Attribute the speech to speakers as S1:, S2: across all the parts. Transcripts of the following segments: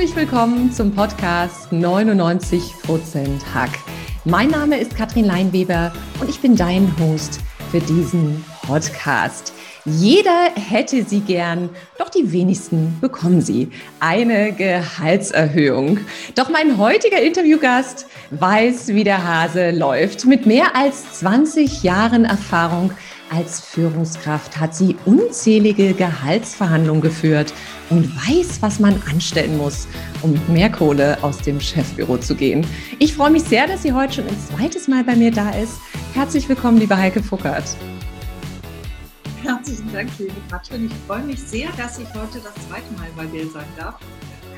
S1: Herzlich willkommen zum Podcast 99% Hack. Mein Name ist Katrin Leinweber und ich bin dein Host für diesen Podcast. Jeder hätte sie gern, doch die wenigsten bekommen sie. Eine Gehaltserhöhung. Doch mein heutiger Interviewgast weiß, wie der Hase läuft. Mit mehr als 20 Jahren Erfahrung als Führungskraft hat sie unzählige Gehaltsverhandlungen geführt und weiß, was man anstellen muss, um mit mehr Kohle aus dem Chefbüro zu gehen. Ich freue mich sehr, dass sie heute schon ein zweites Mal bei mir da ist. Herzlich willkommen, liebe Heike Fuckert.
S2: Herzlichen Dank, liebe Katrin. Ich freue mich sehr, dass ich heute das zweite Mal bei dir sein darf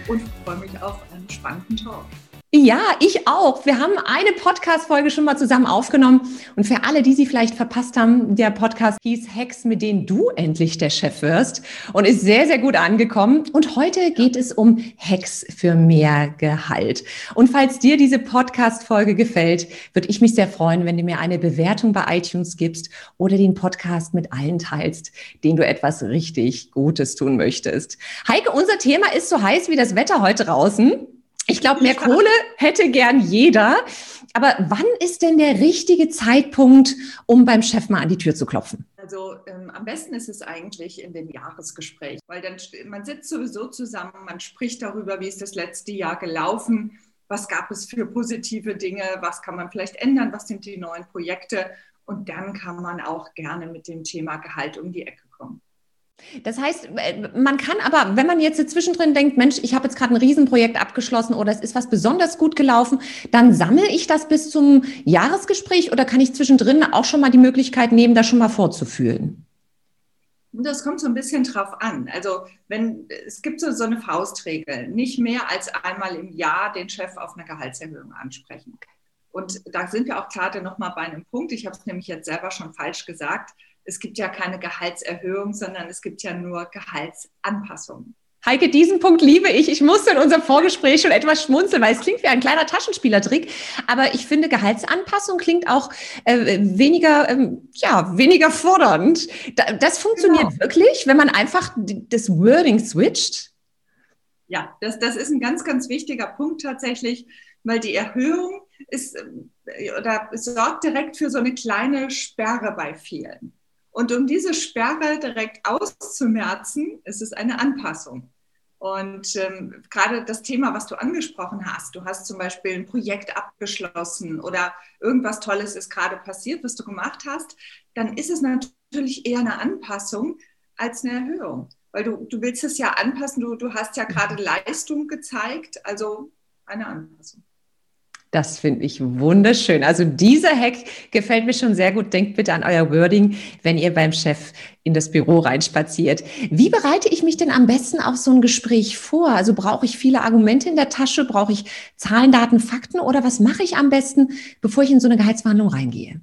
S2: und freue mich auf einen spannenden Talk.
S1: Ja, ich auch. Wir haben eine Podcast-Folge schon mal zusammen aufgenommen. Und für alle, die sie vielleicht verpasst haben, der Podcast hieß Hacks, mit denen du endlich der Chef wirst und ist sehr, sehr gut angekommen. Und heute geht es um Hacks für mehr Gehalt. Und falls dir diese Podcast-Folge gefällt, würde ich mich sehr freuen, wenn du mir eine Bewertung bei iTunes gibst oder den Podcast mit allen teilst, denen du etwas richtig Gutes tun möchtest. Heike, unser Thema ist so heiß wie das Wetter heute draußen. Ich glaube, mehr Kohle hätte gern jeder. Aber wann ist denn der richtige Zeitpunkt, um beim Chef mal an die Tür zu klopfen?
S2: Also ähm, am besten ist es eigentlich in dem Jahresgespräch, weil dann man sitzt sowieso zusammen, man spricht darüber, wie ist das letzte Jahr gelaufen, was gab es für positive Dinge, was kann man vielleicht ändern, was sind die neuen Projekte und dann kann man auch gerne mit dem Thema Gehalt um die Ecke kommen.
S1: Das heißt, äh, man kann aber, wenn man jetzt zwischendrin denkt, Mensch, ich habe jetzt gerade ein Riesenprojekt abgeschlossen oder es ist was besonders gut gelaufen, dann sammle ich das bis zum Jahresgespräch oder kann ich zwischendrin auch schon mal die Möglichkeit nehmen, das schon mal vorzufühlen?
S2: Das kommt so ein bisschen drauf an. Also wenn es gibt so, so eine Faustregel, nicht mehr als einmal im Jahr den Chef auf eine Gehaltserhöhung ansprechen. Und da sind wir auch gerade noch mal bei einem Punkt. Ich habe es nämlich jetzt selber schon falsch gesagt es gibt ja keine Gehaltserhöhung, sondern es gibt ja nur Gehaltsanpassungen.
S1: Heike, diesen Punkt liebe ich. Ich musste in unserem Vorgespräch schon etwas schmunzeln, weil es klingt wie ein kleiner Taschenspielertrick. Aber ich finde, Gehaltsanpassung klingt auch äh, weniger, ähm, ja, weniger fordernd. Da, das funktioniert genau. wirklich, wenn man einfach das Wording switcht?
S2: Ja, das, das ist ein ganz, ganz wichtiger Punkt tatsächlich, weil die Erhöhung ist, äh, oder sorgt direkt für so eine kleine Sperre bei vielen. Und um diese Sperre direkt auszumerzen, ist es eine Anpassung. Und ähm, gerade das Thema, was du angesprochen hast, du hast zum Beispiel ein Projekt abgeschlossen oder irgendwas Tolles ist gerade passiert, was du gemacht hast, dann ist es natürlich eher eine Anpassung als eine Erhöhung. Weil du, du willst es ja anpassen, du, du hast ja gerade Leistung gezeigt, also eine Anpassung.
S1: Das finde ich wunderschön. Also dieser Hack gefällt mir schon sehr gut. Denkt bitte an euer Wording, wenn ihr beim Chef in das Büro reinspaziert. Wie bereite ich mich denn am besten auf so ein Gespräch vor? Also brauche ich viele Argumente in der Tasche? Brauche ich Zahlen, Daten, Fakten? Oder was mache ich am besten, bevor ich in so eine Gehaltsverhandlung reingehe?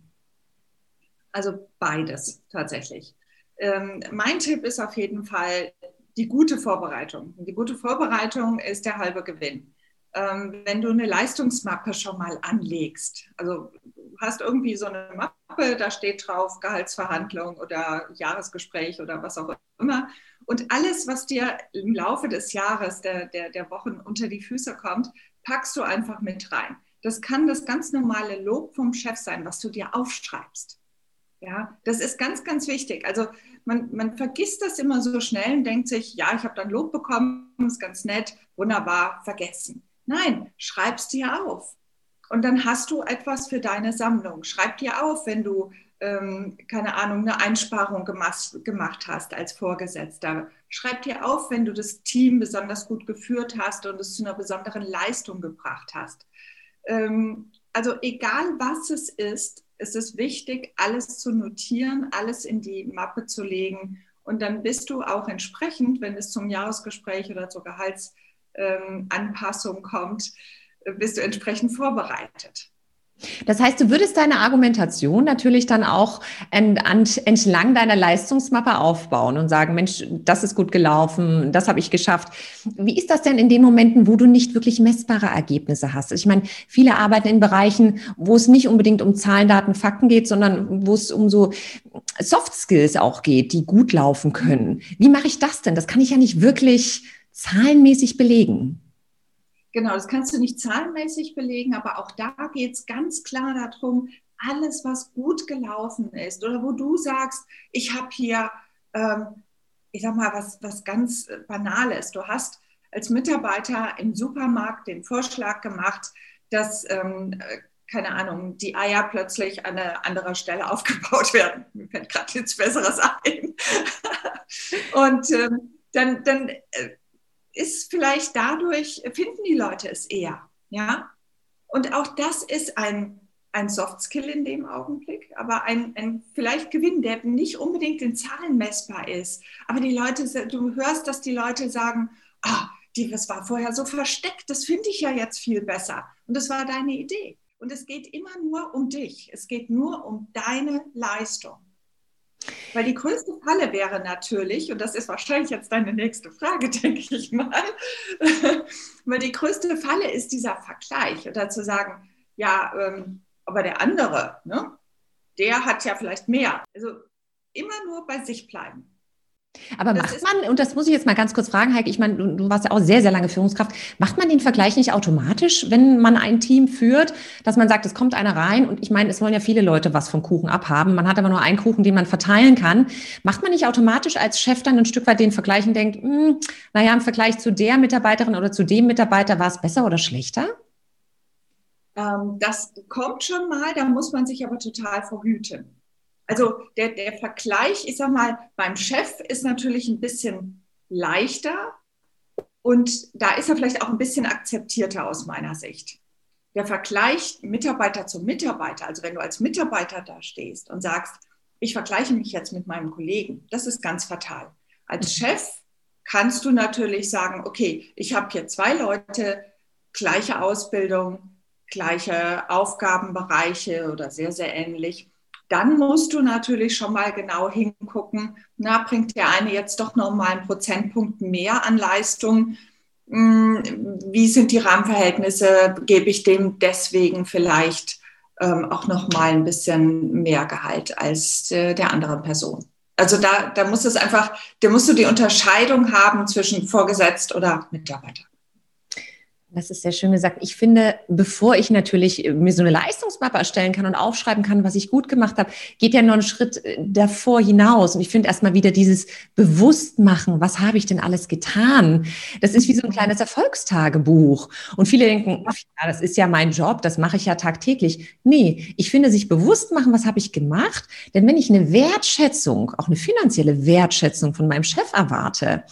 S2: Also beides tatsächlich. Ähm, mein Tipp ist auf jeden Fall die gute Vorbereitung. Die gute Vorbereitung ist der halbe Gewinn wenn du eine Leistungsmappe schon mal anlegst. Also du hast irgendwie so eine Mappe, da steht drauf Gehaltsverhandlung oder Jahresgespräch oder was auch immer. Und alles, was dir im Laufe des Jahres, der, der, der Wochen unter die Füße kommt, packst du einfach mit rein. Das kann das ganz normale Lob vom Chef sein, was du dir aufschreibst. Ja, das ist ganz, ganz wichtig. Also man, man vergisst das immer so schnell und denkt sich, ja, ich habe dann Lob bekommen, ist ganz nett, wunderbar, vergessen. Nein, schreib's dir auf. Und dann hast du etwas für deine Sammlung. Schreib dir auf, wenn du, ähm, keine Ahnung, eine Einsparung gemacht, gemacht hast als Vorgesetzter. Schreib dir auf, wenn du das Team besonders gut geführt hast und es zu einer besonderen Leistung gebracht hast. Ähm, also egal was es ist, ist es wichtig, alles zu notieren, alles in die Mappe zu legen. Und dann bist du auch entsprechend, wenn es zum Jahresgespräch oder zur Gehalts ähm, Anpassung kommt, bist du entsprechend vorbereitet.
S1: Das heißt, du würdest deine Argumentation natürlich dann auch entlang deiner Leistungsmappe aufbauen und sagen, Mensch, das ist gut gelaufen, das habe ich geschafft. Wie ist das denn in den Momenten, wo du nicht wirklich messbare Ergebnisse hast? Ich meine, viele arbeiten in Bereichen, wo es nicht unbedingt um Zahlen, Daten, Fakten geht, sondern wo es um so Soft Skills auch geht, die gut laufen können. Wie mache ich das denn? Das kann ich ja nicht wirklich zahlenmäßig belegen.
S2: Genau, das kannst du nicht zahlenmäßig belegen, aber auch da geht es ganz klar darum, alles, was gut gelaufen ist oder wo du sagst, ich habe hier, ähm, ich sag mal, was, was ganz Banales. Du hast als Mitarbeiter im Supermarkt den Vorschlag gemacht, dass, ähm, keine Ahnung, die Eier plötzlich an einer anderen Stelle aufgebaut werden. Mir fällt gerade nichts Besseres ein. Und ähm, dann, dann äh, ist vielleicht dadurch, finden die Leute es eher. Ja? Und auch das ist ein, ein Soft Skill in dem Augenblick, aber ein, ein vielleicht Gewinn, der nicht unbedingt in Zahlen messbar ist. Aber die Leute, du hörst, dass die Leute sagen, ah, die, das war vorher so versteckt, das finde ich ja jetzt viel besser. Und das war deine Idee. Und es geht immer nur um dich. Es geht nur um deine Leistung. Weil die größte Falle wäre natürlich, und das ist wahrscheinlich jetzt deine nächste Frage, denke ich mal, weil die größte Falle ist dieser Vergleich oder zu sagen, ja, ähm, aber der andere, ne, der hat ja vielleicht mehr. Also immer nur bei sich bleiben.
S1: Aber das macht man, und das muss ich jetzt mal ganz kurz fragen, Heike, ich meine, du, du, warst ja auch sehr, sehr lange Führungskraft, macht man den Vergleich nicht automatisch, wenn man ein Team führt, dass man sagt, es kommt einer rein und ich meine, es wollen ja viele Leute was vom Kuchen abhaben, man hat aber nur einen Kuchen, den man verteilen kann. Macht man nicht automatisch als Chef dann ein Stück weit den Vergleich und denkt, hm, naja, im Vergleich zu der Mitarbeiterin oder zu dem Mitarbeiter war es besser oder schlechter?
S2: Ähm, das kommt schon mal, da muss man sich aber total verhüten. Also der, der Vergleich, ich sag mal, beim Chef ist natürlich ein bisschen leichter und da ist er vielleicht auch ein bisschen akzeptierter aus meiner Sicht. Der Vergleich Mitarbeiter zu Mitarbeiter, also wenn du als Mitarbeiter da stehst und sagst, ich vergleiche mich jetzt mit meinem Kollegen, das ist ganz fatal. Als Chef kannst du natürlich sagen, okay, ich habe hier zwei Leute, gleiche Ausbildung, gleiche Aufgabenbereiche oder sehr, sehr ähnlich dann musst du natürlich schon mal genau hingucken, na, bringt der eine jetzt doch noch mal einen Prozentpunkt mehr an Leistung? Hm, wie sind die Rahmenverhältnisse? Gebe ich dem deswegen vielleicht ähm, auch noch mal ein bisschen mehr Gehalt als äh, der anderen Person? Also da, da muss es einfach, da musst du die Unterscheidung haben zwischen Vorgesetzt oder Mitarbeiter.
S1: Das ist sehr schön gesagt. Ich finde, bevor ich natürlich mir so eine Leistungsmappe erstellen kann und aufschreiben kann, was ich gut gemacht habe, geht ja noch einen Schritt äh, davor hinaus. Und ich finde erstmal wieder dieses Bewusstmachen, was habe ich denn alles getan? Das ist wie so ein kleines Erfolgstagebuch. Und viele denken, ach ja, das ist ja mein Job, das mache ich ja tagtäglich. Nee, ich finde, sich bewusst machen, was habe ich gemacht? Denn wenn ich eine Wertschätzung, auch eine finanzielle Wertschätzung von meinem Chef erwarte,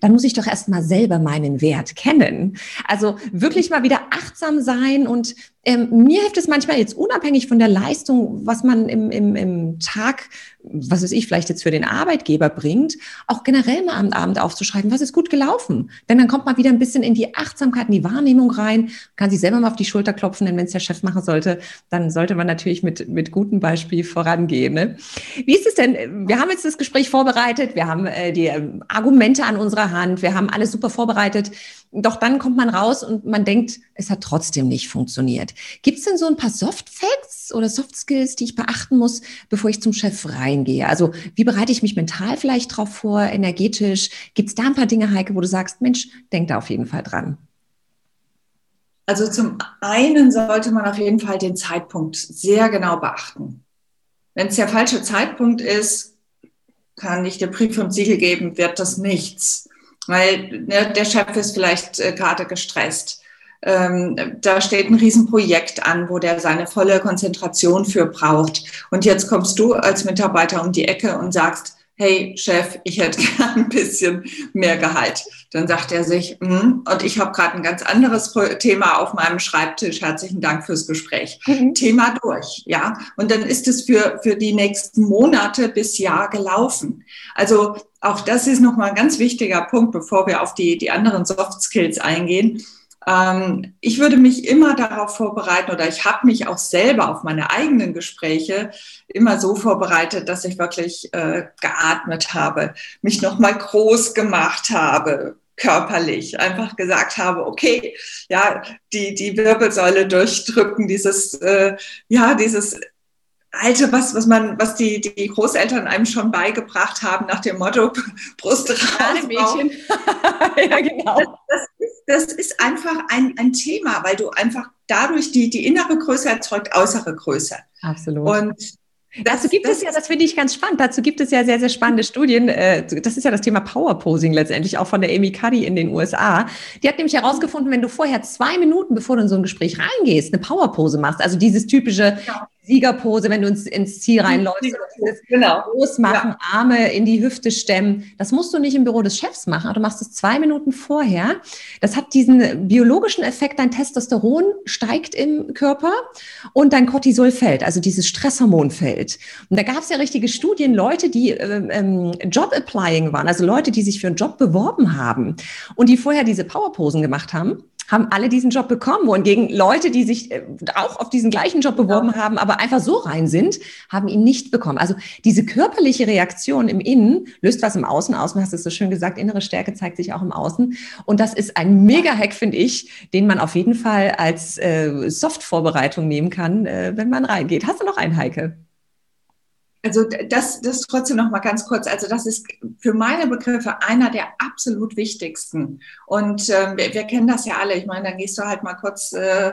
S1: dann muss ich doch erstmal selber meinen Wert kennen. Also wirklich mal wieder achtsam sein und ähm, mir hilft es manchmal jetzt unabhängig von der Leistung, was man im, im, im Tag, was weiß ich, vielleicht jetzt für den Arbeitgeber bringt, auch generell mal am Abend aufzuschreiben, was ist gut gelaufen. Denn dann kommt man wieder ein bisschen in die Achtsamkeit, in die Wahrnehmung rein, kann sich selber mal auf die Schulter klopfen, denn wenn es der Chef machen sollte, dann sollte man natürlich mit, mit gutem Beispiel vorangehen. Ne? Wie ist es denn? Wir haben jetzt das Gespräch vorbereitet, wir haben äh, die äh, Argumente an unserer Hand, wir haben alles super vorbereitet. Doch dann kommt man raus und man denkt, es hat trotzdem nicht funktioniert. Gibt es denn so ein paar Soft Facts oder Soft Skills, die ich beachten muss, bevor ich zum Chef reingehe? Also wie bereite ich mich mental vielleicht drauf vor, energetisch? Gibt es da ein paar Dinge, Heike, wo du sagst, Mensch, denk da auf jeden Fall dran?
S2: Also zum einen sollte man auf jeden Fall den Zeitpunkt sehr genau beachten. Wenn es der falsche Zeitpunkt ist, kann ich dir Brief und Siegel geben, wird das nichts. Weil ne, der Chef ist vielleicht äh, gerade gestresst ähm, da steht ein Riesenprojekt an, wo der seine volle Konzentration für braucht. Und jetzt kommst du als Mitarbeiter um die Ecke und sagst, hey Chef, ich hätte gern ein bisschen mehr Gehalt. Dann sagt er sich, mm, und ich habe gerade ein ganz anderes Thema auf meinem Schreibtisch. Herzlichen Dank fürs Gespräch. Mhm. Thema durch, ja. Und dann ist es für, für die nächsten Monate bis Jahr gelaufen. Also auch das ist nochmal ein ganz wichtiger Punkt, bevor wir auf die, die anderen Soft Skills eingehen ähm, ich würde mich immer darauf vorbereiten oder ich habe mich auch selber auf meine eigenen Gespräche immer so vorbereitet, dass ich wirklich äh, geatmet habe, mich nochmal groß gemacht habe, körperlich einfach gesagt habe, okay, ja, die, die Wirbelsäule durchdrücken, dieses, äh, ja, dieses alte, was, was man, was die, die Großeltern einem schon beigebracht haben nach dem Motto Brust raus. Mädchen. ja, genau. Das, das ist einfach ein, ein Thema, weil du einfach dadurch die, die innere Größe erzeugt äußere Größe.
S1: Absolut. Und Dazu gibt das, es ja, das finde ich ganz spannend, dazu gibt es ja sehr, sehr spannende Studien. Äh, das ist ja das Thema Powerposing letztendlich, auch von der Amy Cuddy in den USA. Die hat nämlich herausgefunden, wenn du vorher zwei Minuten, bevor du in so ein Gespräch reingehst, eine Powerpose machst, also dieses typische, ja. Siegerpose, wenn du ins, ins Ziel reinläufst. Genau. Groß machen, ja. Arme in die Hüfte stemmen. Das musst du nicht im Büro des Chefs machen, aber du machst es zwei Minuten vorher. Das hat diesen biologischen Effekt, dein Testosteron steigt im Körper und dein Cortisol fällt, also dieses Stresshormon fällt. Und da gab es ja richtige Studien, Leute, die äh, ähm, Job-Applying waren, also Leute, die sich für einen Job beworben haben und die vorher diese Powerposen gemacht haben haben alle diesen Job bekommen. Wohingegen Leute, die sich äh, auch auf diesen gleichen Job beworben ja. haben, aber einfach so rein sind, haben ihn nicht bekommen. Also diese körperliche Reaktion im Innen löst was im Außen aus. Du hast es so schön gesagt, innere Stärke zeigt sich auch im Außen. Und das ist ein Mega-Hack, finde ich, den man auf jeden Fall als äh, Soft-Vorbereitung nehmen kann, äh, wenn man reingeht. Hast du noch einen, Heike?
S2: Also das, das trotzdem noch mal ganz kurz. Also das ist für meine Begriffe einer der absolut wichtigsten. Und äh, wir, wir, kennen das ja alle. Ich meine, dann gehst du halt mal kurz äh,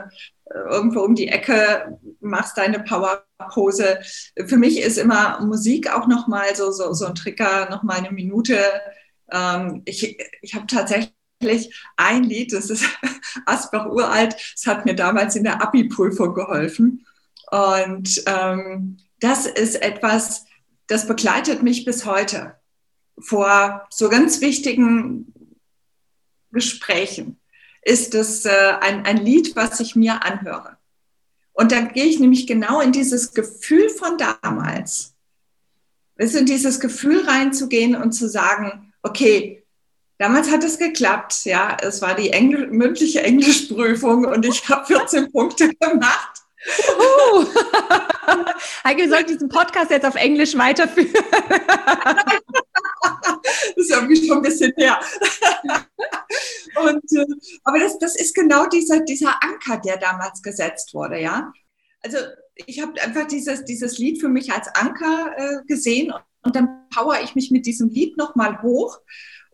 S2: irgendwo um die Ecke, machst deine Powerpose. Für mich ist immer Musik auch noch mal so, so, so ein Trigger, noch mal eine Minute. Ähm, ich ich habe tatsächlich ein Lied, das ist Asbach uralt, das hat mir damals in der Abi-Prüfung geholfen. Und ähm, das ist etwas, das begleitet mich bis heute vor so ganz wichtigen Gesprächen. Ist es äh, ein, ein Lied, was ich mir anhöre. Und dann gehe ich nämlich genau in dieses Gefühl von damals. Es in dieses Gefühl reinzugehen und zu sagen, okay, damals hat es geklappt, ja, es war die Engl mündliche Englischprüfung und ich habe 14 Punkte gemacht.
S1: Heike, wir sollten diesen Podcast jetzt auf Englisch weiterführen.
S2: das ist irgendwie schon ein bisschen her. Und, äh, aber das, das ist genau dieser, dieser Anker, der damals gesetzt wurde, ja. Also ich habe einfach dieses, dieses Lied für mich als Anker äh, gesehen und dann power ich mich mit diesem Lied nochmal hoch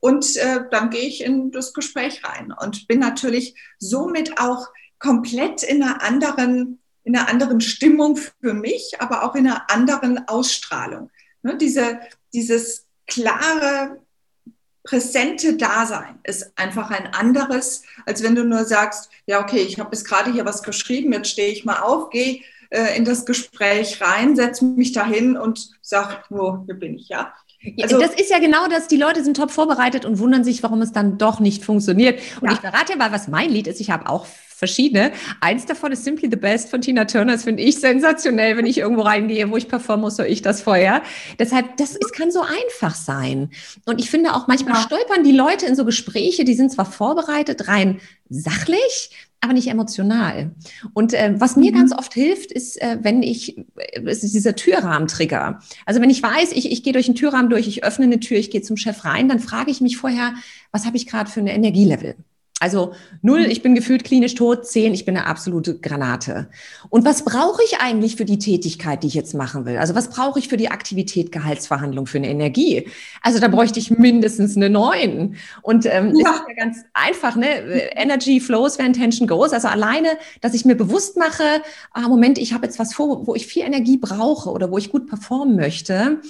S2: und äh, dann gehe ich in das Gespräch rein und bin natürlich somit auch komplett in einer anderen in einer anderen Stimmung für mich, aber auch in einer anderen Ausstrahlung. Ne, diese, dieses klare, präsente Dasein ist einfach ein anderes, als wenn du nur sagst, ja, okay, ich habe jetzt gerade hier was geschrieben, jetzt stehe ich mal auf, gehe äh, in das Gespräch rein, setze mich dahin und sage, nur, hier bin ich, ja.
S1: Also, das ist ja genau das, die Leute sind top vorbereitet und wundern sich, warum es dann doch nicht funktioniert. Und ja. ich verrate ja mal, was mein Lied ist. Ich habe auch verschiedene. Eins davon ist Simply the Best von Tina Turner. Das finde ich sensationell, wenn ich irgendwo reingehe, wo ich performen muss, höre ich das vorher. Deshalb, das es kann so einfach sein. Und ich finde auch manchmal ja. stolpern die Leute in so Gespräche, die sind zwar vorbereitet, rein sachlich, aber nicht emotional. Und äh, was mir mhm. ganz oft hilft, ist, äh, wenn ich, äh, ist dieser Türrahmentrigger. Also wenn ich weiß, ich, ich gehe durch einen Türrahmen durch, ich öffne eine Tür, ich gehe zum Chef rein, dann frage ich mich vorher, was habe ich gerade für eine Energielevel? Also null, ich bin gefühlt klinisch tot, zehn, ich bin eine absolute Granate. Und was brauche ich eigentlich für die Tätigkeit, die ich jetzt machen will? Also was brauche ich für die Aktivität Gehaltsverhandlung für eine Energie? Also da bräuchte ich mindestens eine neun. Und ähm, ja. ist ja ganz einfach, ne? Energy flows when tension goes. Also alleine, dass ich mir bewusst mache, ah, Moment, ich habe jetzt was vor, wo ich viel Energie brauche oder wo ich gut performen möchte,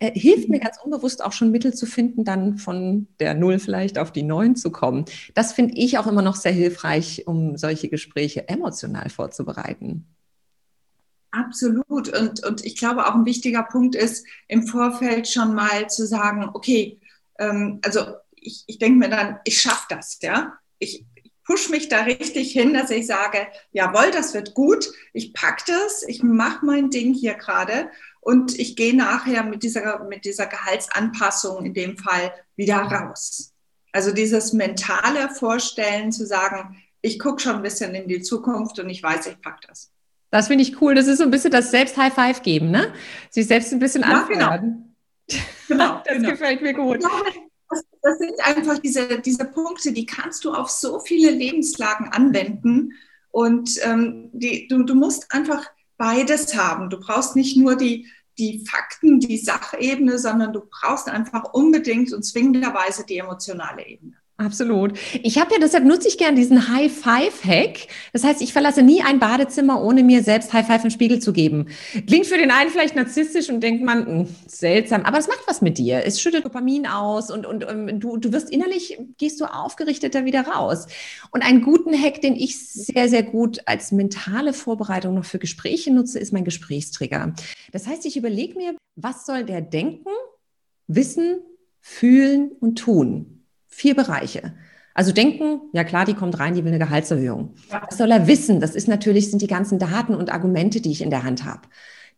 S1: äh, hilft mir mhm. ganz unbewusst auch schon Mittel zu finden, dann von der Null vielleicht auf die Neun zu kommen. Das finde ich auch immer noch sehr hilfreich, um solche Gespräche emotional vorzubereiten.
S2: Absolut. Und, und ich glaube, auch ein wichtiger Punkt ist, im Vorfeld schon mal zu sagen, okay, ähm, also ich, ich denke mir dann, ich schaffe das, ja. Ich, push mich da richtig hin, dass ich sage, jawohl, das wird gut, ich packe das, ich mache mein Ding hier gerade und ich gehe nachher mit dieser, mit dieser Gehaltsanpassung in dem Fall wieder raus. Also dieses mentale Vorstellen zu sagen, ich gucke schon ein bisschen in die Zukunft und ich weiß, ich packe das.
S1: Das finde ich cool. Das ist so ein bisschen das Selbst-High-Five geben, ne? Sich selbst ein bisschen ja,
S2: anfeuern. Genau. genau das genau. gefällt mir gut. Das, das, sind einfach diese, diese Punkte, die kannst du auf so viele Lebenslagen anwenden. Und ähm, die, du, du musst einfach beides haben. Du brauchst nicht nur die, die Fakten, die Sachebene, sondern du brauchst einfach unbedingt und zwingenderweise die emotionale Ebene.
S1: Absolut. Ich habe ja, deshalb nutze ich gern diesen High-Five-Hack. Das heißt, ich verlasse nie ein Badezimmer, ohne mir selbst High-Five im Spiegel zu geben. Klingt für den einen vielleicht narzisstisch und denkt man, mh, hm, seltsam, aber es macht was mit dir. Es schüttet Dopamin aus und, und um, ähm, du, du wirst innerlich, gehst du aufgerichteter wieder raus. Und einen guten Hack, den ich sehr, sehr gut als mentale Vorbereitung noch für Gespräche nutze, ist mein Gesprächstrigger. Das heißt, ich überlege mir, was soll der denken, wissen, fühlen und tun? Vier Bereiche. Also denken, ja klar, die kommt rein, die will eine Gehaltserhöhung. Was soll er wissen? Das ist natürlich, sind die ganzen Daten und Argumente, die ich in der Hand habe.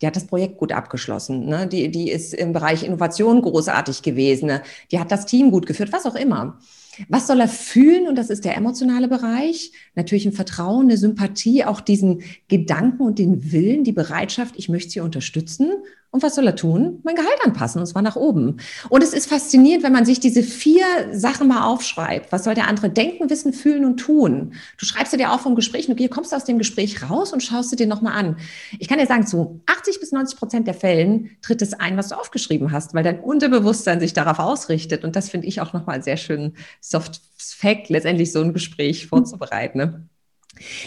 S1: Die hat das Projekt gut abgeschlossen. Ne? Die, die ist im Bereich Innovation großartig gewesen. Ne? Die hat das Team gut geführt, was auch immer. Was soll er fühlen? Und das ist der emotionale Bereich. Natürlich ein Vertrauen, eine Sympathie, auch diesen Gedanken und den Willen, die Bereitschaft, ich möchte sie unterstützen. Und was soll er tun? Mein Gehalt anpassen, und zwar nach oben. Und es ist faszinierend, wenn man sich diese vier Sachen mal aufschreibt. Was soll der andere denken, wissen, fühlen und tun? Du schreibst dir auch vom Gespräch, und du kommst aus dem Gespräch raus und schaust du dir nochmal an. Ich kann dir sagen, zu 80 bis 90 Prozent der Fällen tritt es ein, was du aufgeschrieben hast, weil dein Unterbewusstsein sich darauf ausrichtet. Und das finde ich auch nochmal sehr schön Soft Fact, letztendlich so ein Gespräch vorzubereiten. Ne?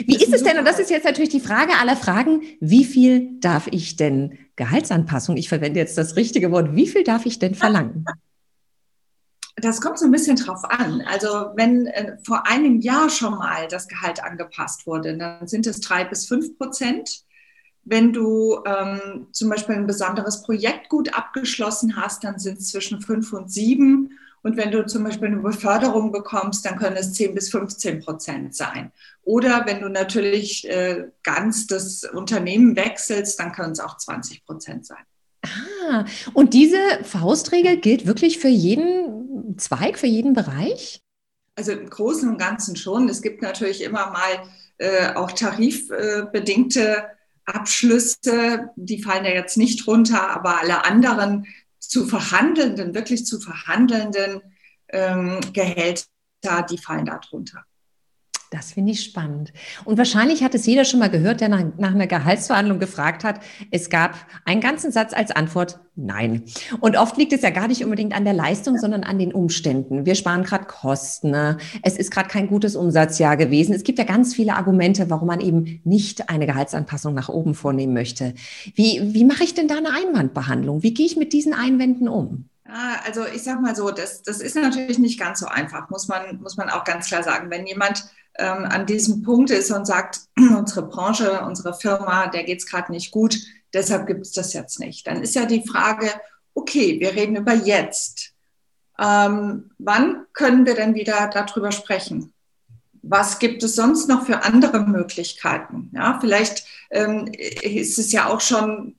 S1: Wie ist es denn, und das ist jetzt natürlich die Frage aller Fragen, wie viel darf ich denn Gehaltsanpassung, ich verwende jetzt das richtige Wort, wie viel darf ich denn verlangen?
S2: Das kommt so ein bisschen drauf an. Also wenn äh, vor einem Jahr schon mal das Gehalt angepasst wurde, dann sind es drei bis fünf Prozent. Wenn du ähm, zum Beispiel ein besonderes Projekt gut abgeschlossen hast, dann sind es zwischen fünf und sieben. Und wenn du zum Beispiel eine Beförderung bekommst, dann können es 10 bis 15 Prozent sein. Oder wenn du natürlich äh, ganz das Unternehmen wechselst, dann können es auch 20 Prozent sein.
S1: Ah, und diese Faustregel gilt wirklich für jeden Zweig, für jeden Bereich?
S2: Also im Großen und Ganzen schon. Es gibt natürlich immer mal äh, auch tarifbedingte Abschlüsse, die fallen ja jetzt nicht runter, aber alle anderen zu verhandelnden, wirklich zu verhandelnden ähm, Gehälter, die fallen darunter.
S1: Das finde ich spannend. Und wahrscheinlich hat es jeder schon mal gehört, der nach, nach, einer Gehaltsverhandlung gefragt hat. Es gab einen ganzen Satz als Antwort Nein. Und oft liegt es ja gar nicht unbedingt an der Leistung, sondern an den Umständen. Wir sparen gerade Kosten. Ne? Es ist gerade kein gutes Umsatzjahr gewesen. Es gibt ja ganz viele Argumente, warum man eben nicht eine Gehaltsanpassung nach oben vornehmen möchte. Wie, wie mache ich denn da eine Einwandbehandlung? Wie gehe ich mit diesen Einwänden um?
S2: Also ich sage mal so, das, das ist natürlich nicht ganz so einfach, muss man, muss man auch ganz klar sagen. Wenn jemand ähm, an diesem Punkt ist und sagt, unsere Branche, unsere Firma, der geht es gerade nicht gut, deshalb gibt es das jetzt nicht. Dann ist ja die Frage, okay, wir reden über jetzt. Ähm, wann können wir denn wieder darüber sprechen? Was gibt es sonst noch für andere Möglichkeiten? Ja, vielleicht ähm, ist es ja auch schon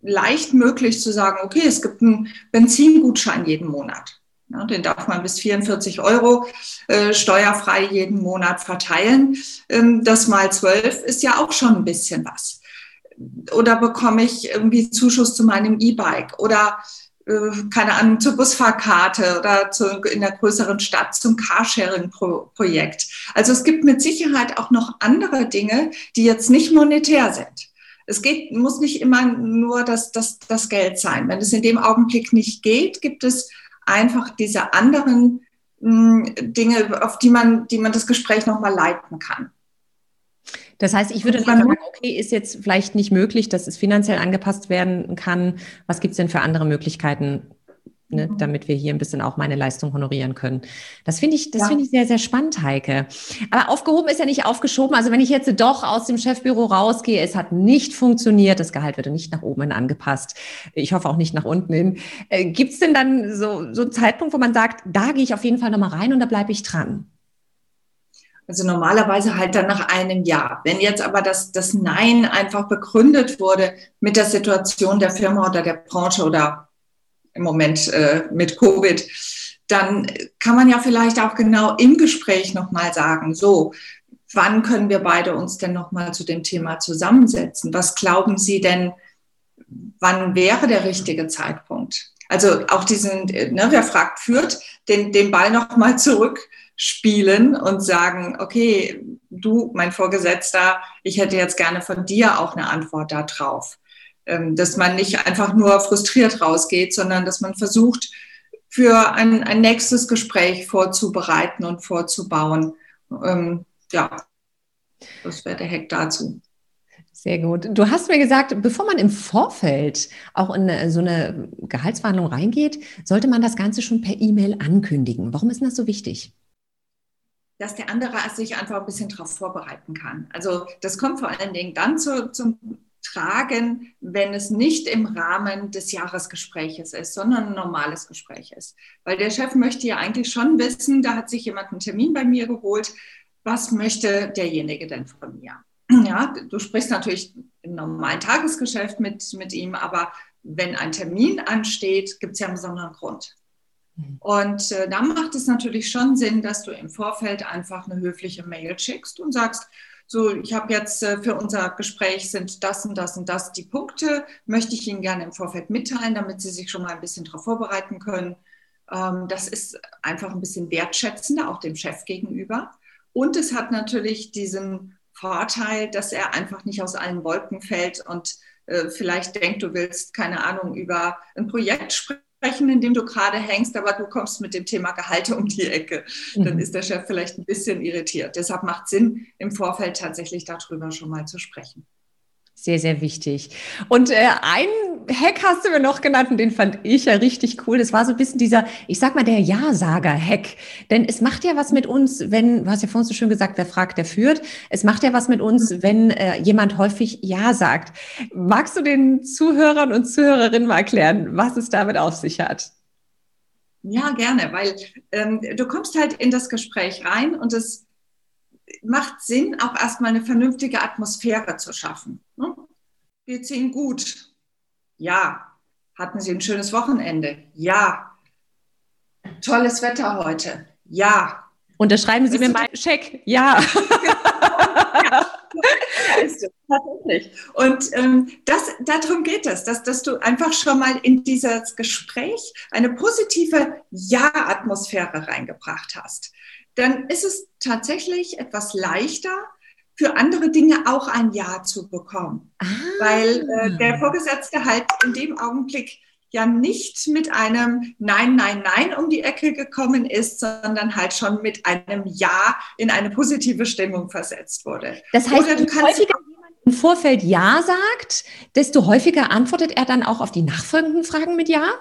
S2: leicht möglich zu sagen, okay, es gibt einen Benzingutschein jeden Monat. Ja, den darf man bis 44 Euro äh, steuerfrei jeden Monat verteilen. Ähm, das mal 12 ist ja auch schon ein bisschen was. Oder bekomme ich irgendwie Zuschuss zu meinem E-Bike oder äh, keine Ahnung, zur Busfahrkarte oder zu, in der größeren Stadt zum Carsharing-Projekt. Also es gibt mit Sicherheit auch noch andere Dinge, die jetzt nicht monetär sind. Es geht, muss nicht immer nur das, das, das Geld sein. Wenn es in dem Augenblick nicht geht, gibt es einfach diese anderen mh, hm, Dinge, auf die man, die man das Gespräch nochmal leiten kann.
S1: Das heißt, ich würde sagen, okay, ist jetzt vielleicht nicht möglich, dass es finanziell angepasst werden kann. Was gibt es denn für andere Möglichkeiten? Ne, mhm. damit wir hier ein bisschen auch meine Leistung honorieren können. Das finde ich, das ja. finde ich sehr, sehr spannend, Heike. Aber aufgehoben ist ja nicht aufgeschoben. Also wenn ich jetzt doch aus dem Chefbüro rausgehe, es hat nicht funktioniert, das Gehalt wird nicht nach oben hin angepasst. Ich hoffe auch nicht nach unten hin. Äh, Gibt es denn dann so, so einen Zeitpunkt, wo man sagt, da gehe ich auf jeden Fall nochmal rein und da bleibe ich dran?
S2: Also normalerweise halt dann nach einem Jahr. Wenn jetzt aber das, das Nein einfach begründet wurde mit der Situation der Firma oder der Branche oder im Moment äh, mit Covid, dann kann man ja vielleicht auch genau im Gespräch nochmal sagen, so, wann können wir beide uns denn nochmal zu dem Thema zusammensetzen? Was glauben Sie denn, wann wäre der richtige Zeitpunkt? Also auch diesen, ne, wer fragt, führt, den, den Ball nochmal zurückspielen und sagen, okay, du, mein Vorgesetzter, ich hätte jetzt gerne von dir auch eine Antwort darauf. Ähm, dass man nicht einfach nur frustriert rausgeht, sondern dass man versucht, für ein, ein nächstes Gespräch vorzubereiten und vorzubauen. Ähm, ja, das wäre der Hack dazu.
S1: Sehr gut. Du hast mir gesagt, bevor man im Vorfeld auch in so eine Gehaltsverhandlung reingeht, sollte man das Ganze schon per E-Mail ankündigen. Warum ist das so wichtig?
S2: Dass der andere sich einfach ein bisschen darauf vorbereiten kann. Also das kommt vor allen Dingen dann zu, zum tragen, wenn es nicht im Rahmen des Jahresgespräches ist, sondern ein normales Gespräch ist. Weil der Chef möchte ja eigentlich schon wissen, da hat sich jemand einen Termin bei mir geholt, was möchte derjenige denn von mir? Ja, du sprichst natürlich im normalen Tagesgeschäft mit, mit ihm, aber wenn ein Termin ansteht, gibt es ja einen besonderen Grund. Mhm. Und äh, da macht es natürlich schon Sinn, dass du im Vorfeld einfach eine höfliche Mail schickst und sagst, so, ich habe jetzt äh, für unser Gespräch sind das und das und das die Punkte, möchte ich Ihnen gerne im Vorfeld mitteilen, damit Sie sich schon mal ein bisschen darauf vorbereiten können. Ähm, das ist einfach ein bisschen wertschätzender, auch dem Chef gegenüber. Und es hat natürlich diesen Vorteil, dass er einfach nicht aus allen Wolken fällt und äh, vielleicht denkt, du willst, keine Ahnung, über ein Projekt sprechen sprechen, in dem du gerade hängst, aber du kommst mit dem Thema Gehalte um die Ecke. Dann mhm. ist der Chef vielleicht ein bisschen irritiert. Deshalb macht Sinn, im Vorfeld tatsächlich darüber schon mal zu sprechen.
S1: Sehr, sehr wichtig. Und äh, ein Hack hast du mir noch genannt und den fand ich ja richtig cool. Das war so ein bisschen dieser, ich sag mal, der Ja-Sager-Hack. Denn es macht ja was mit uns, wenn, du hast ja vorhin so schön gesagt, wer fragt, der führt. Es macht ja was mit uns, wenn äh, jemand häufig Ja sagt. Magst du den Zuhörern und Zuhörerinnen mal erklären, was es damit auf sich hat?
S2: Ja, gerne, weil ähm, du kommst halt in das Gespräch rein und es macht Sinn, auch erstmal eine vernünftige Atmosphäre zu schaffen. Ne? Geht's Ihnen gut? Ja. Hatten Sie ein schönes Wochenende? Ja. Tolles Wetter heute? Ja.
S1: Unterschreiben Sie mir meinen Scheck? Ja. ja.
S2: Tatsächlich. Und ähm, das, darum geht es, dass, dass du einfach schon mal in dieses Gespräch eine positive Ja-Atmosphäre reingebracht hast dann ist es tatsächlich etwas leichter, für andere Dinge auch ein Ja zu bekommen. Ah. Weil äh, der Vorgesetzte halt in dem Augenblick ja nicht mit einem Nein, Nein, Nein um die Ecke gekommen ist, sondern halt schon mit einem Ja in eine positive Stimmung versetzt wurde.
S1: Das heißt, Oder du kannst häufiger jemand im Vorfeld Ja sagt, desto häufiger antwortet er dann auch auf die nachfolgenden Fragen mit Ja?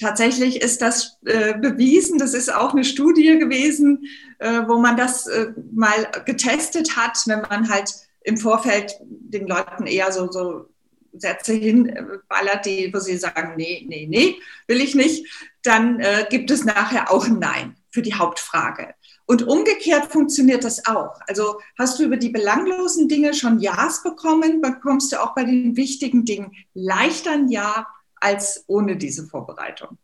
S2: Tatsächlich ist das äh, bewiesen. Das ist auch eine Studie gewesen, äh, wo man das äh, mal getestet hat, wenn man halt im Vorfeld den Leuten eher so, so Sätze hinballert, die, wo sie sagen, nee, nee, nee, will ich nicht, dann äh, gibt es nachher auch ein Nein für die Hauptfrage. Und umgekehrt funktioniert das auch. Also hast du über die belanglosen Dinge schon Ja's bekommen, bekommst du auch bei den wichtigen Dingen leichter ein Ja als ohne diese Vorbereitung.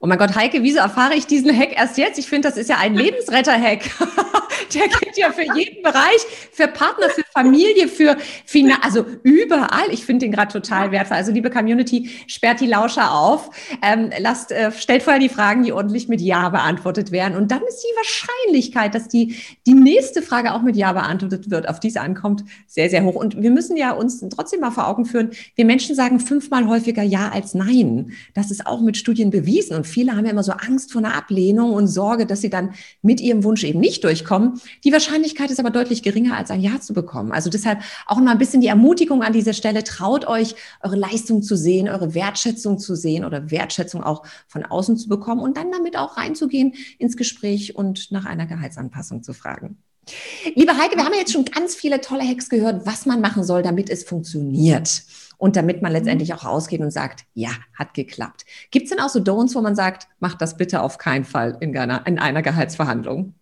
S1: Oh mein Gott, Heike, wieso erfahre ich diesen Hack erst jetzt? Ich finde, das ist ja ein Lebensretter-Hack. Der gilt ja für jeden Bereich, für Partner, für Familie, für Finan also überall. Ich finde den gerade total wertvoll. Also liebe Community, sperrt die Lauscher auf, ähm, lasst, äh, stellt vorher die Fragen, die ordentlich mit Ja beantwortet werden. Und dann ist die Wahrscheinlichkeit, dass die, die nächste Frage auch mit Ja beantwortet wird, auf die es ankommt, sehr, sehr hoch. Und wir müssen ja uns trotzdem mal vor Augen führen, wir Menschen sagen fünfmal häufiger Ja als Nein. Das ist auch mit Studien bewiesen. Und viele haben ja immer so Angst vor einer Ablehnung und Sorge, dass sie dann mit ihrem Wunsch eben nicht durchkommen. Die Wahrscheinlichkeit ist aber deutlich geringer, als ein Ja zu bekommen. Bekommen. Also deshalb auch noch ein bisschen die Ermutigung an dieser Stelle. Traut euch, eure Leistung zu sehen, eure Wertschätzung zu sehen oder Wertschätzung auch von außen zu bekommen und dann damit auch reinzugehen ins Gespräch und nach einer Gehaltsanpassung zu fragen. Liebe Heike, wir haben ja jetzt schon ganz viele tolle Hacks gehört, was man machen soll, damit es funktioniert. Und damit man letztendlich auch rausgeht und sagt, ja, hat geklappt. Gibt es denn auch so Don'ts, wo man sagt, macht das bitte auf keinen Fall in einer, in einer Gehaltsverhandlung?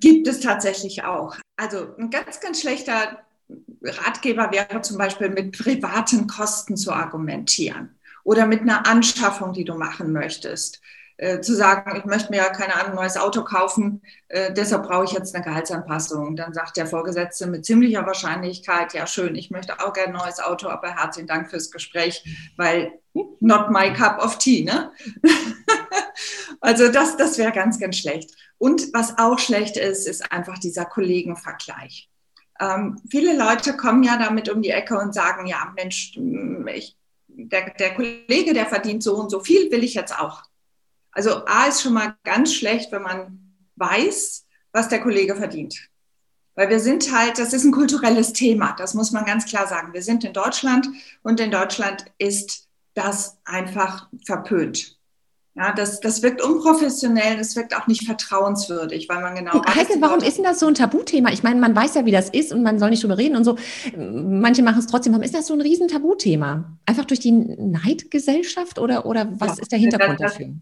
S2: Gibt es tatsächlich auch. Also ein ganz, ganz schlechter Ratgeber wäre zum Beispiel mit privaten Kosten zu argumentieren oder mit einer Anschaffung, die du machen möchtest. Äh, zu sagen, ich möchte mir ja keine Ahnung, neues Auto kaufen, äh, deshalb brauche ich jetzt eine Gehaltsanpassung. Dann sagt der Vorgesetzte mit ziemlicher Wahrscheinlichkeit, ja schön, ich möchte auch gerne ein neues Auto, aber herzlichen Dank fürs Gespräch, weil not my cup of tea. Ne? also das, das wäre ganz, ganz schlecht. Und was auch schlecht ist, ist einfach dieser Kollegenvergleich. Ähm, viele Leute kommen ja damit um die Ecke und sagen, ja Mensch, ich, der, der Kollege, der verdient so und so viel, will ich jetzt auch. Also A ist schon mal ganz schlecht, wenn man weiß, was der Kollege verdient. Weil wir sind halt, das ist ein kulturelles Thema, das muss man ganz klar sagen. Wir sind in Deutschland und in Deutschland ist das einfach verpönt. Ja, das, das wirkt unprofessionell, das wirkt auch nicht vertrauenswürdig, weil man genau
S1: weiß. Heike, warum ist denn das so ein Tabuthema? Ich meine, man weiß ja, wie das ist und man soll nicht drüber reden und so. Manche machen es trotzdem. Warum ist das so ein riesen Tabuthema? Einfach durch die Neidgesellschaft oder, oder was ja, ist der Hintergrund das, dafür?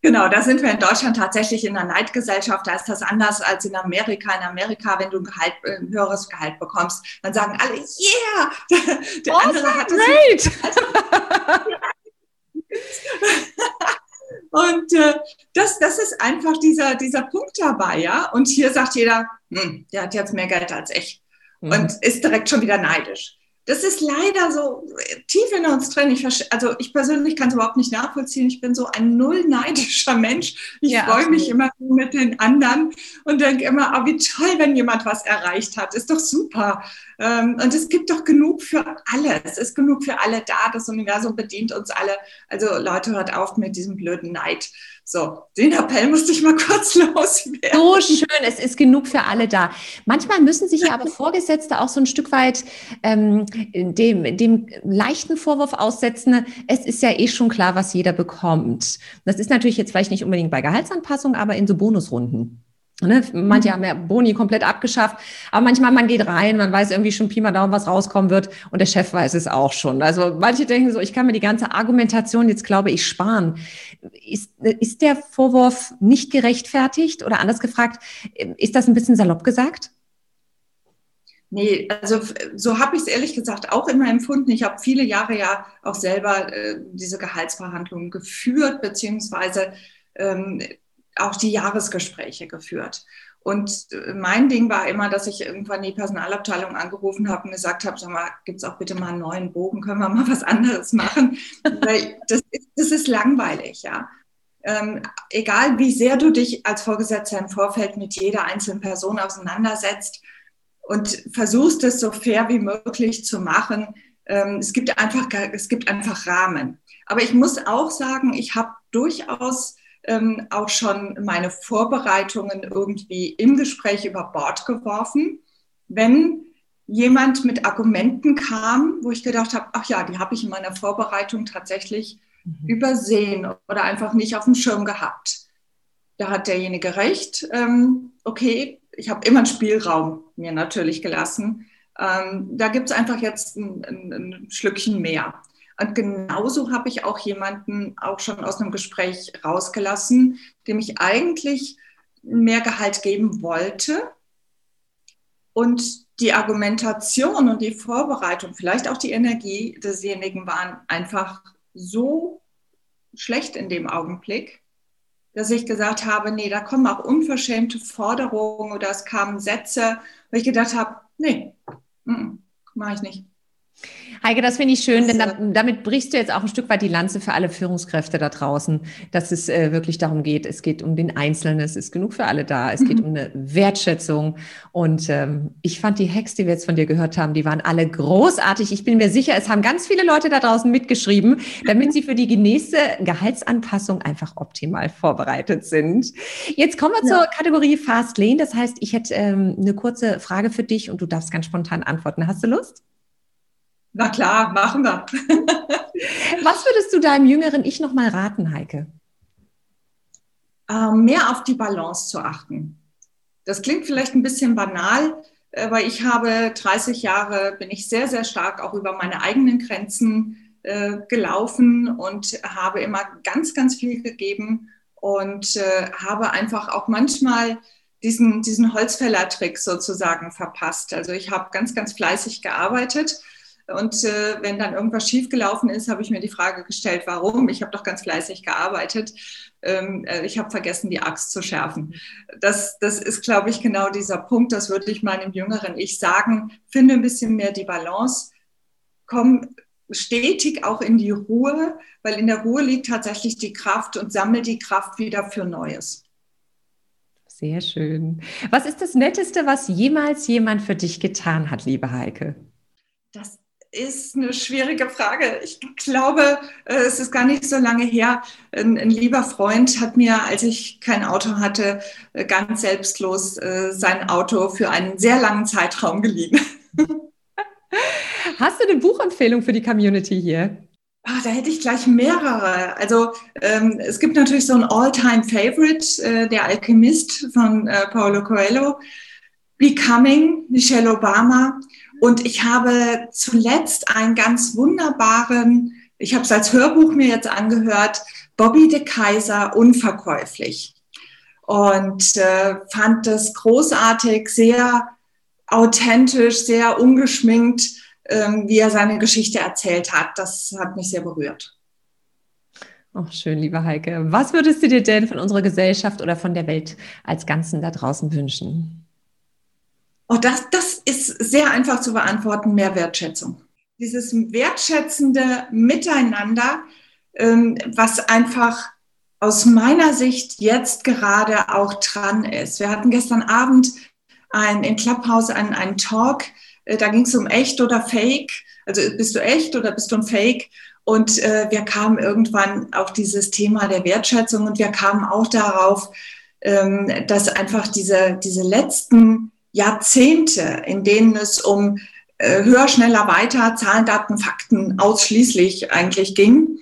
S2: Genau, da sind wir in Deutschland tatsächlich in einer Neidgesellschaft. Da ist das anders als in Amerika. In Amerika, wenn du ein, Gehalt, ein höheres Gehalt bekommst, dann sagen alle, yeah!
S1: Der, oh, andere hat great!
S2: Und äh, das, das ist einfach dieser, dieser Punkt dabei, ja. Und hier sagt jeder, hm, der hat jetzt mehr Geld als ich. Mhm. Und ist direkt schon wieder neidisch das ist leider so tief in uns drin. Ich, also ich persönlich kann es überhaupt nicht nachvollziehen. Ich bin so ein null neidischer Mensch. Ich ja, freue mich immer mit den anderen und denke immer, oh, wie toll, wenn jemand was erreicht hat. Ist doch super. Ähm, und es gibt doch genug für alle. Es ist genug für alle da. Das Universum bedient uns alle. Also Leute, hört auf mit diesem blöden Neid. So, den Appell musste ich mal kurz loswerden.
S1: So schön, es ist genug für alle da. Manchmal müssen sich ja aber Vorgesetzte auch so ein Stück weit ähm, dem, dem leichten Vorwurf aussetzen, es ist ja eh schon klar, was jeder bekommt. Das ist natürlich jetzt vielleicht nicht unbedingt bei Gehaltsanpassungen, aber in so Bonusrunden. Ne? Manche mhm. haben ja Boni komplett abgeschafft, aber manchmal man geht rein, man weiß irgendwie schon Pi mal Daumen, was rauskommen wird und der Chef weiß es auch schon. Also manche denken so, ich kann mir die ganze Argumentation jetzt, glaube ich, sparen. Ist, ist der Vorwurf nicht gerechtfertigt oder anders gefragt, ist das ein bisschen salopp gesagt?
S2: Nee, also so habe ich es ehrlich gesagt auch immer empfunden. Ich habe viele Jahre ja auch selber äh, diese Gehaltsverhandlungen geführt, beziehungsweise ähm, auch die Jahresgespräche geführt. Und äh, mein Ding war immer, dass ich irgendwann die Personalabteilung angerufen habe und gesagt habe, sag mal, gibt es auch bitte mal einen neuen Bogen, können wir mal was anderes machen? Weil das ist, das ist langweilig, ja. Ähm, egal wie sehr du dich als Vorgesetzter im Vorfeld mit jeder einzelnen Person auseinandersetzt und versuchst es so fair wie möglich zu machen, ähm, es, gibt einfach, es gibt einfach Rahmen. Aber ich muss auch sagen, ich habe durchaus ähm, auch schon meine Vorbereitungen irgendwie im Gespräch über Bord geworfen, wenn jemand mit Argumenten kam, wo ich gedacht habe, ach ja, die habe ich in meiner Vorbereitung tatsächlich mhm. übersehen oder einfach nicht auf dem Schirm gehabt. Da hat derjenige recht. Ähm, okay, ich habe immer einen Spielraum mir natürlich gelassen. Ähm, da gibt es einfach jetzt ein, ein, ein Schlückchen mehr. Und genauso habe ich auch jemanden auch schon aus einem Gespräch rausgelassen, dem ich eigentlich mehr Gehalt geben wollte. Und die Argumentation und die Vorbereitung, vielleicht auch die Energie desjenigen waren einfach so schlecht in dem Augenblick, dass ich gesagt habe, nee, da kommen auch unverschämte Forderungen oder es kamen Sätze, wo ich gedacht habe, nee, mache ich nicht.
S1: Heike, das finde ich schön, denn damit brichst du jetzt auch ein Stück weit die Lanze für alle Führungskräfte da draußen, dass es äh, wirklich darum geht, es geht um den Einzelnen, es ist genug für alle da, es geht mhm. um eine Wertschätzung. Und ähm, ich fand die Hacks, die wir jetzt von dir gehört haben, die waren alle großartig. Ich bin mir sicher, es haben ganz viele Leute da draußen mitgeschrieben, damit sie für die nächste Gehaltsanpassung einfach optimal vorbereitet sind. Jetzt kommen wir ja. zur Kategorie Fast Lane. Das heißt, ich hätte ähm, eine kurze Frage für dich und du darfst ganz spontan antworten. Hast du Lust?
S2: Na klar, machen wir.
S1: Was würdest du deinem jüngeren Ich noch mal raten, Heike?
S2: Ähm, mehr auf die Balance zu achten. Das klingt vielleicht ein bisschen banal, aber ich habe 30 Jahre, bin ich sehr, sehr stark auch über meine eigenen Grenzen äh, gelaufen und habe immer ganz, ganz viel gegeben und äh, habe einfach auch manchmal diesen, diesen Holzfällertrick sozusagen verpasst. Also ich habe ganz, ganz fleißig gearbeitet und äh, wenn dann irgendwas schiefgelaufen ist, habe ich mir die Frage gestellt, warum? Ich habe doch ganz fleißig gearbeitet. Ähm, äh, ich habe vergessen, die Axt zu schärfen. Das, das ist, glaube ich, genau dieser Punkt. Das würde ich meinem jüngeren Ich sagen. Finde ein bisschen mehr die Balance. Komm stetig auch in die Ruhe, weil in der Ruhe liegt tatsächlich die Kraft und sammle die Kraft wieder für Neues.
S1: Sehr schön. Was ist das Netteste, was jemals jemand für dich getan hat, liebe Heike?
S2: Das ist eine schwierige Frage. Ich glaube, äh, es ist gar nicht so lange her. Ein, ein, lieber Freund hat mir, als ich kein Auto hatte, äh, ganz selbstlos äh, sein Auto für einen sehr langen Zeitraum geliehen.
S1: Hast du eine Buchempfehlung für die Community hier?
S2: Ah, da hätte ich gleich mehrere. Also ähm, es gibt natürlich so ein All-Time-Favorite, äh, der Alchemist von äh, Paulo Coelho, Becoming, Michelle Obama. Und ich habe zuletzt einen ganz wunderbaren, ich habe es als Hörbuch mir jetzt angehört, Bobby de Kaiser, unverkäuflich. Und äh, fand das großartig, sehr authentisch, sehr ungeschminkt, ähm, wie er seine Geschichte erzählt hat. Das hat mich sehr berührt.
S1: Ach, schön, liebe Heike. Was würdest du dir denn von unserer Gesellschaft oder von der Welt als Ganzen da draußen wünschen?
S2: Oh, das, das ist sehr einfach zu beantworten, mehr Wertschätzung. Dieses wertschätzende Miteinander, ähm, was einfach aus meiner Sicht jetzt gerade auch dran ist. Wir hatten gestern Abend ein, in Clubhouse einen, einen Talk, äh, da ging es um echt oder fake. Also bist du echt oder bist du ein Fake? Und äh, wir kamen irgendwann auf dieses Thema der Wertschätzung und wir kamen auch darauf, ähm, dass einfach diese, diese letzten Jahrzehnte, in denen es um äh, höher, schneller, weiter, Zahlen, Daten, Fakten ausschließlich eigentlich ging,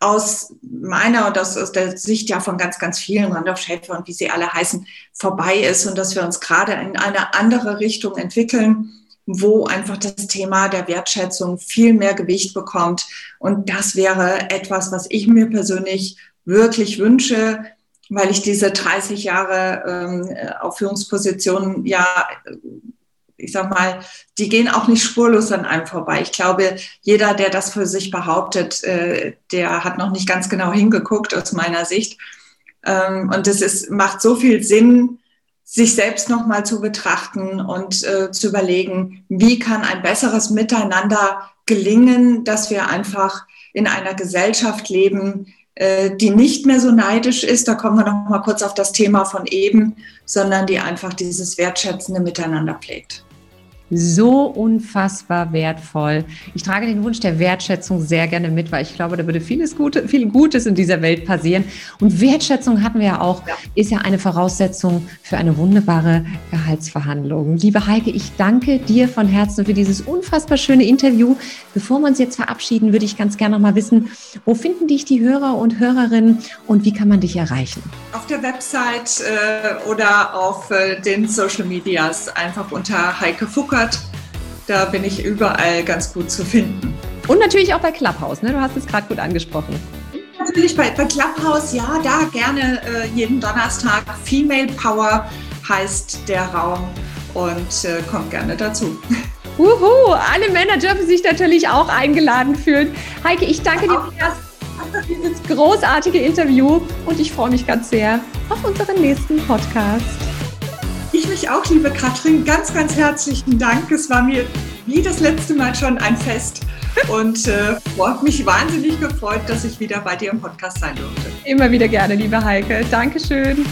S2: aus meiner und aus, der Sicht ja von ganz, ganz vielen, Randolph Schäfer und wie sie alle heißen, vorbei ist und dass wir uns gerade in eine andere Richtung entwickeln, wo einfach das Thema der Wertschätzung viel mehr Gewicht bekommt. Und das wäre etwas, was ich mir persönlich wirklich wünsche, weil ich diese 30 Jahre ähm, auf Führungspositionen ja, ich sag mal, die gehen auch nicht spurlos an einem vorbei. Ich glaube, jeder, der das für sich behauptet, äh, der hat noch nicht ganz genau hingeguckt aus meiner Sicht. Ähm, und es ist, macht so viel Sinn, sich selbst nochmal zu betrachten und äh, zu überlegen, wie kann ein besseres Miteinander gelingen, dass wir einfach in einer Gesellschaft leben, äh, die nicht mehr so neidisch ist, da kommen wir noch mal kurz auf das Thema von eben, sondern die einfach dieses wertschätzende Miteinander pflegt
S1: so unfassbar wertvoll. Ich trage den Wunsch der Wertschätzung sehr gerne mit, weil ich glaube, da würde vieles Gute, viel Gutes in dieser Welt passieren. Und Wertschätzung hatten wir ja auch, ja. ist ja eine Voraussetzung für eine wunderbare Gehaltsverhandlung. Liebe Heike, ich danke dir von Herzen für dieses unfassbar schöne Interview. Bevor wir uns jetzt verabschieden, würde ich ganz gerne noch mal wissen, wo finden dich die Hörer und Hörerinnen und wie kann man dich erreichen?
S2: Auf der Website äh, oder auf äh, den Social Medias einfach unter Heike Fucker hat, da bin ich überall ganz gut zu finden.
S1: Und natürlich auch bei Clubhouse, ne? Du hast es gerade gut angesprochen.
S2: Natürlich bei, bei Clubhouse, ja, da gerne äh, jeden Donnerstag. Female Power heißt der Raum und äh, kommt gerne dazu.
S1: Uhu, alle Männer dürfen sich natürlich auch eingeladen fühlen. Heike, ich danke dir für dieses großartige Interview und ich freue mich ganz sehr auf unseren nächsten Podcast.
S2: Ich mich auch, liebe Katrin. Ganz, ganz herzlichen Dank. Es war mir wie das letzte Mal schon ein Fest und äh, mich wahnsinnig gefreut, dass ich wieder bei dir im Podcast sein durfte.
S1: Immer wieder gerne, liebe Heike. Dankeschön.